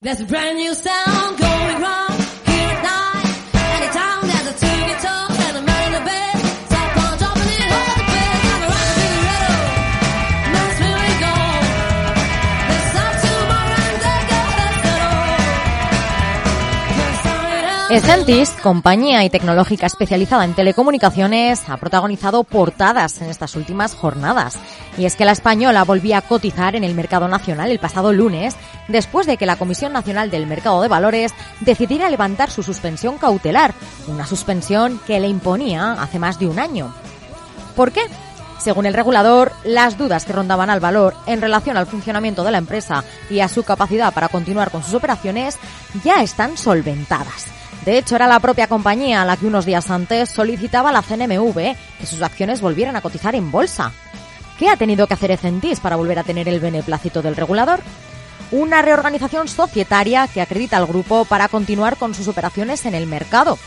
There's a brand new sound going wrong Escentis, compañía y tecnológica especializada en telecomunicaciones, ha protagonizado portadas en estas últimas jornadas. Y es que la española volvía a cotizar en el mercado nacional el pasado lunes, después de que la Comisión Nacional del Mercado de Valores decidiera levantar su suspensión cautelar, una suspensión que le imponía hace más de un año. ¿Por qué? Según el regulador, las dudas que rondaban al valor en relación al funcionamiento de la empresa y a su capacidad para continuar con sus operaciones ya están solventadas. De hecho, era la propia compañía la que unos días antes solicitaba a la CNMV que sus acciones volvieran a cotizar en bolsa. ¿Qué ha tenido que hacer Ecentis para volver a tener el beneplácito del regulador? Una reorganización societaria que acredita al grupo para continuar con sus operaciones en el mercado.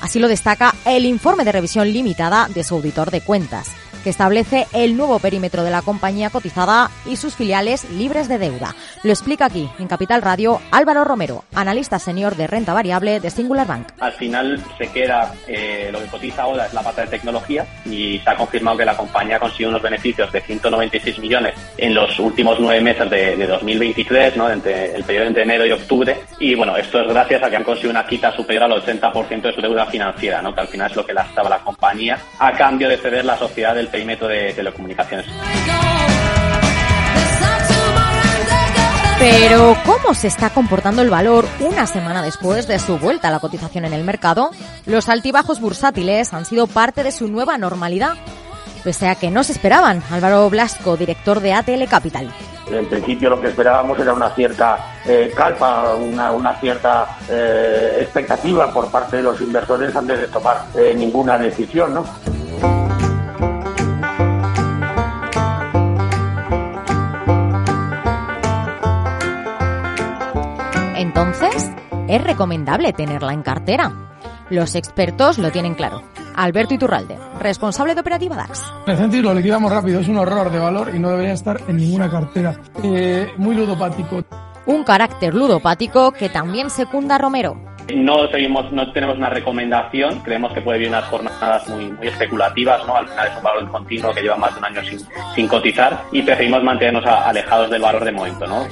Así lo destaca el informe de revisión limitada de su auditor de cuentas, que establece el nuevo perímetro de la compañía cotizada y sus filiales libres de deuda. Lo explica aquí, en Capital Radio, Álvaro Romero, analista senior de renta variable de Singular Bank. Al final se queda eh, lo que cotiza ahora es la pata de tecnología y se ha confirmado que la compañía consiguió unos beneficios de 196 millones en los últimos nueve meses de, de 2023, ¿no? entre el periodo entre enero y octubre. Y bueno, esto es gracias a que han conseguido una quita superior al 80% de su deuda financiera, ¿no? que al final es lo que lastraba la compañía, a cambio de ceder la sociedad del perímetro de telecomunicaciones. Pero, ¿cómo se está comportando el valor una semana después de su vuelta a la cotización en el mercado? Los altibajos bursátiles han sido parte de su nueva normalidad, pese a que no se esperaban. Álvaro Blasco, director de ATL Capital. En principio lo que esperábamos era una cierta eh, calpa, una, una cierta eh, expectativa por parte de los inversores antes de tomar eh, ninguna decisión, ¿no? Entonces, es recomendable tenerla en cartera. Los expertos lo tienen claro. Alberto Iturralde, responsable de operativa DAX. Ecentis lo liquidamos rápido, es un horror de valor y no debería estar en ninguna cartera. Eh, muy ludopático. Un carácter ludopático que también secunda a Romero. No seguimos, no tenemos una recomendación, creemos que puede haber unas jornadas muy, muy especulativas, ¿no? Al final es un valor continuo que lleva más de un año sin, sin cotizar y preferimos mantenernos a- alejados del valor de momento, ¿no?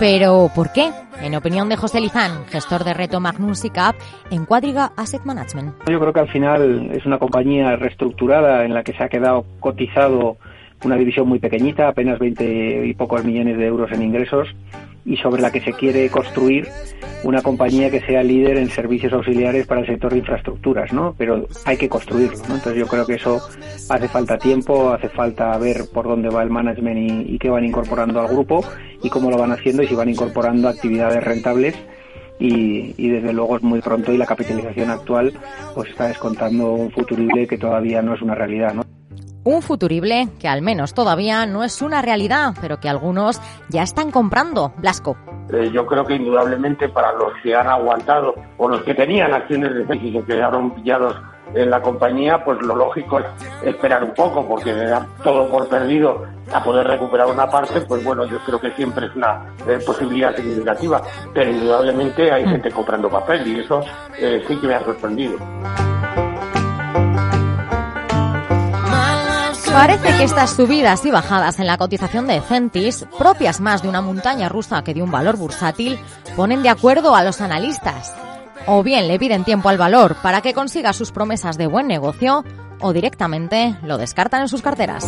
Pero, ¿por qué? En opinión de José Lizán, gestor de Reto Magnum SICAP en Cuadriga Asset Management. Yo creo que al final es una compañía reestructurada en la que se ha quedado cotizado una división muy pequeñita, apenas 20 y pocos millones de euros en ingresos, y sobre la que se quiere construir una compañía que sea líder en servicios auxiliares para el sector de infraestructuras, ¿no? Pero hay que construirlo, ¿no? Entonces yo creo que eso hace falta tiempo, hace falta ver por dónde va el management y, qué van incorporando al grupo y cómo lo van haciendo y si van incorporando actividades rentables y, y desde luego es muy pronto y la capitalización actual pues está descontando un futurible que todavía no es una realidad, ¿no? Un futurible que al menos todavía no es una realidad, pero que algunos ya están comprando. Blasco. Eh, yo creo que indudablemente para los que han aguantado o los que tenían acciones de Ecentis y se quedaron pillados en la compañía, pues lo lógico es esperar un poco porque da todo por perdido a poder recuperar una parte, pues bueno, yo creo que siempre es una eh, posibilidad significativa, pero indudablemente hay gente comprando papel y eso eh, sí que me ha sorprendido. Parece que estas subidas y bajadas en la cotización de Centis, propias más de una montaña rusa que de un valor bursátil, ponen de acuerdo a los analistas. O bien le piden tiempo al valor para que consiga sus promesas de buen negocio, o directamente lo descartan en sus carteras.